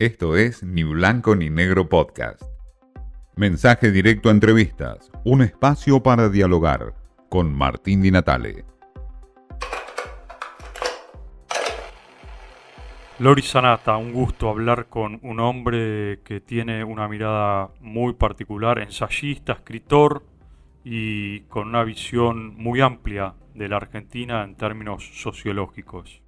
Esto es Ni Blanco ni Negro Podcast. Mensaje directo a entrevistas, un espacio para dialogar con Martín Di Natale. Lori Sanata, un gusto hablar con un hombre que tiene una mirada muy particular, ensayista, escritor y con una visión muy amplia de la Argentina en términos sociológicos.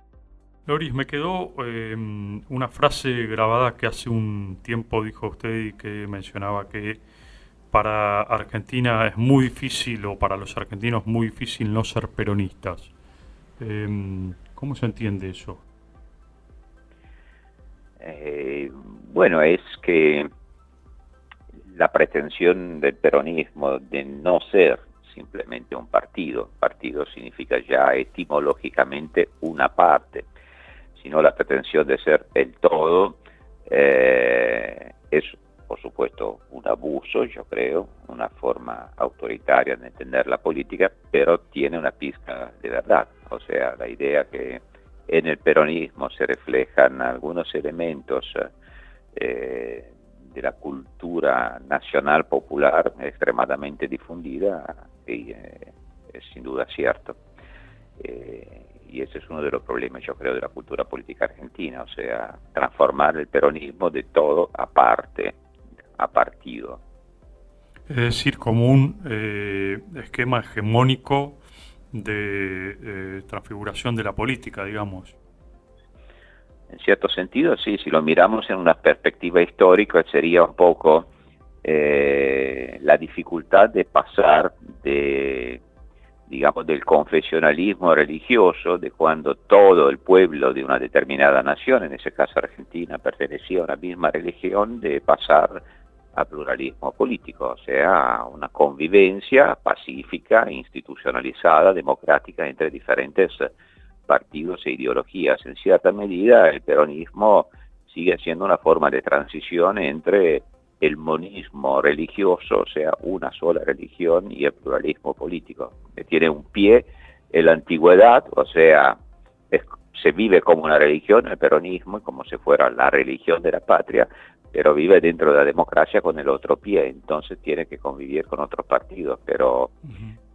Loris, me quedó em, una frase grabada que hace un tiempo dijo usted y que mencionaba que para Argentina es muy difícil, o para los argentinos muy difícil no ser peronistas. Em, ¿Cómo se entiende eso? Eh, bueno, es que la pretensión del peronismo de no ser simplemente un partido, partido significa ya etimológicamente una parte, sino la pretensión de ser el todo, eh, es por supuesto un abuso, yo creo, una forma autoritaria de entender la política, pero tiene una pizca de verdad. O sea, la idea que en el peronismo se reflejan algunos elementos eh, de la cultura nacional popular extremadamente difundida y, eh, es sin duda cierto. Y ese es uno de los problemas, yo creo, de la cultura política argentina, o sea, transformar el peronismo de todo a parte, a partido. Es decir, como un eh, esquema hegemónico de eh, transfiguración de la política, digamos. En cierto sentido, sí, si lo miramos en una perspectiva histórica, sería un poco eh, la dificultad de pasar de digamos, del confesionalismo religioso, de cuando todo el pueblo de una determinada nación, en ese caso Argentina, pertenecía a una misma religión, de pasar a pluralismo político, o sea, una convivencia pacífica, institucionalizada, democrática entre diferentes partidos e ideologías. En cierta medida, el peronismo sigue siendo una forma de transición entre el monismo religioso, o sea, una sola religión, y el pluralismo político. Que tiene un pie en la antigüedad, o sea, se vive como una religión, el peronismo, como si fuera la religión de la patria, pero vive dentro de la democracia con el otro pie, entonces tiene que convivir con otros partidos, pero,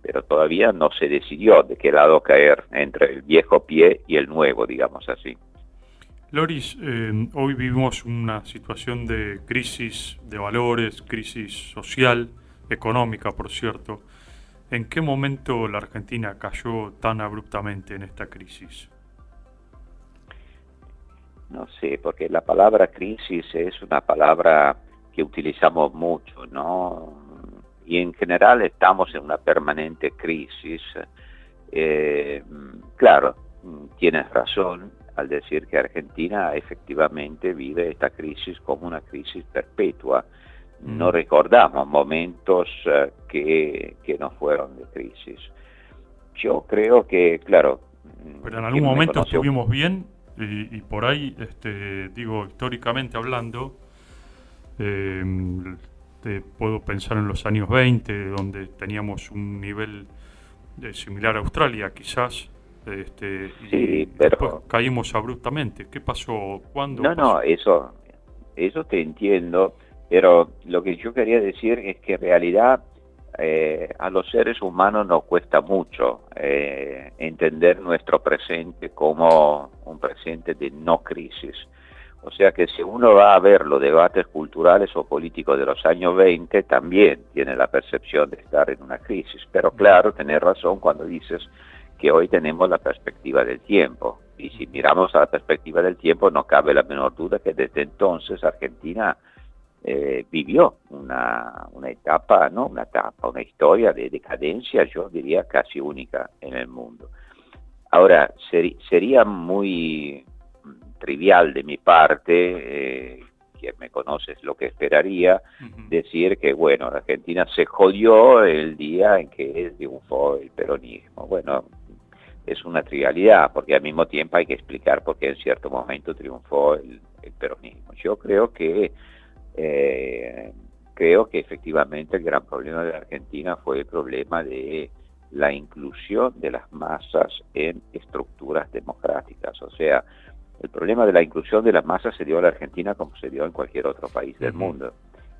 pero todavía no se decidió de qué lado caer entre el viejo pie y el nuevo, digamos así. Loris, eh, hoy vivimos una situación de crisis de valores, crisis social, económica, por cierto. ¿En qué momento la Argentina cayó tan abruptamente en esta crisis? No sé, porque la palabra crisis es una palabra que utilizamos mucho, ¿no? Y en general estamos en una permanente crisis. Eh, claro, tienes razón, al decir que Argentina efectivamente vive esta crisis como una crisis perpetua. No mm. recordamos momentos eh, que, que, no fueron de crisis. Yo creo que, claro... Mm, Pero en algún momento estuvimos bien y, por ahí, este, digo, históricamente hablando, em, puedo pensar en los años 20, donde teníamos un nivel de similar a Australia, quizás, este, sí, pero caímos abruptamente. ¿Qué pasó? ¿Cuándo? No, no, eso, eso te entiendo, pero lo que yo quería decir es que en realidad eh, a los seres humanos nos cuesta mucho eh, entender nuestro presente como un presente de no crisis. O sea que si uno va a ver los debates culturales o políticos de los años 20, también tiene la percepción de estar en una crisis. Pero claro, tenés razón cuando dices que hoy tenemos la perspectiva del tiempo. Y si miramos a la perspectiva del tiempo, no cabe la menor duda que desde entonces Argentina eh, vivió una, una, etapa, ¿no? Una etapa, una historia de decadencia, yo diría casi única en el mundo. Ahora, sería muy trivial de mi parte, eh, quien me conoce es lo que esperaría, decir que, bueno, Argentina se jodió el día en que triunfó el peronismo. Bueno, es una trivialidad, porque al mismo tiempo hay que explicar por qué en cierto momento triunfó el, peronismo. Yo creo que eh, creo que efectivamente el gran problema de la Argentina fue el problema de la inclusión de las masas en estructuras democráticas, o sea, El problema de la inclusión de las masas se dio en la Argentina como se dio en cualquier otro país del mundo.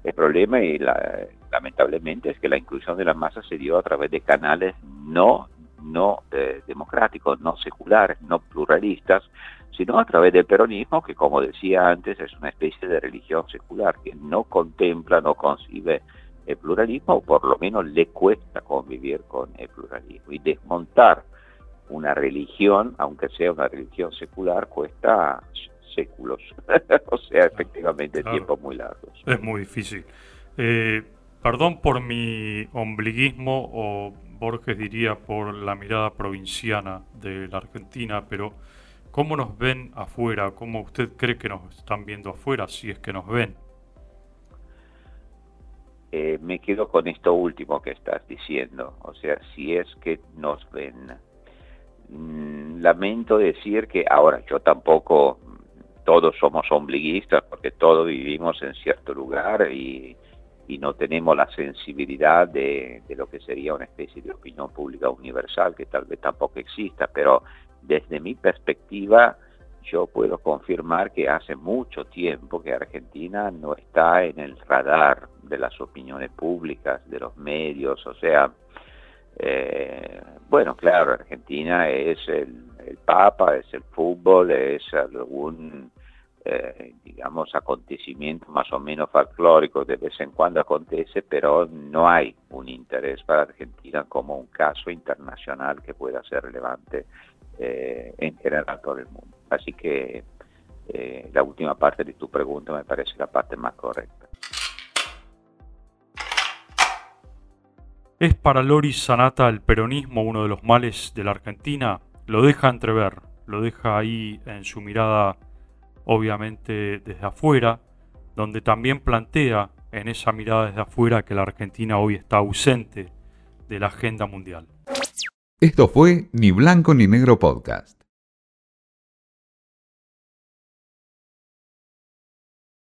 El problema, y lamentablemente, es que la inclusión de las masas se dio a través de canales no, no eh, democráticos, no seculares, no pluralistas, sino a través del peronismo, que como decía antes, es una especie de religión secular, que no contempla, no concibe el pluralismo, o por lo menos le cuesta convivir con el pluralismo. Y desmontar una religión, aunque sea una religión secular, cuesta séculos, o sea, efectivamente tiempos muy largos. Es muy difícil. Eh, perdón por mi ombliguismo, o Borges diría por la mirada provinciana de la Argentina, pero ¿cómo nos ven afuera? ¿Cómo usted cree que nos están viendo afuera, si es que nos ven? Eh, me quedo con esto último que estás diciendo, o sea, si es que nos ven. Mm, lamento decir que ahora yo tampoco, todos somos ombliguistas porque todos vivimos en cierto lugar y, no tenemos la sensibilidad de, de, lo que sería una especie de opinión pública universal que tal vez tampoco exista, pero desde mi perspectiva yo puedo confirmar que hace mucho tiempo que Argentina no está en el radar de las opiniones públicas, de los medios, o sea, eh, bueno, claro, Argentina es el, Papa, es el fútbol, es algún, eh, digamos, acontecimiento más o menos folclórico, de vez en cuando acontece, pero no hay un interés para Argentina como un caso internacional que pueda ser relevante eh, en general todo el mundo. Así que eh, la última parte de tu pregunta me parece la parte más correcta. ¿Es para Loris Sanata el peronismo uno de los males de la Argentina? Lo deja entrever, lo deja ahí en su mirada, obviamente desde afuera, donde también plantea en esa mirada desde afuera que la Argentina hoy está ausente de la agenda mundial. Esto fue Ni Blanco ni Negro Podcast.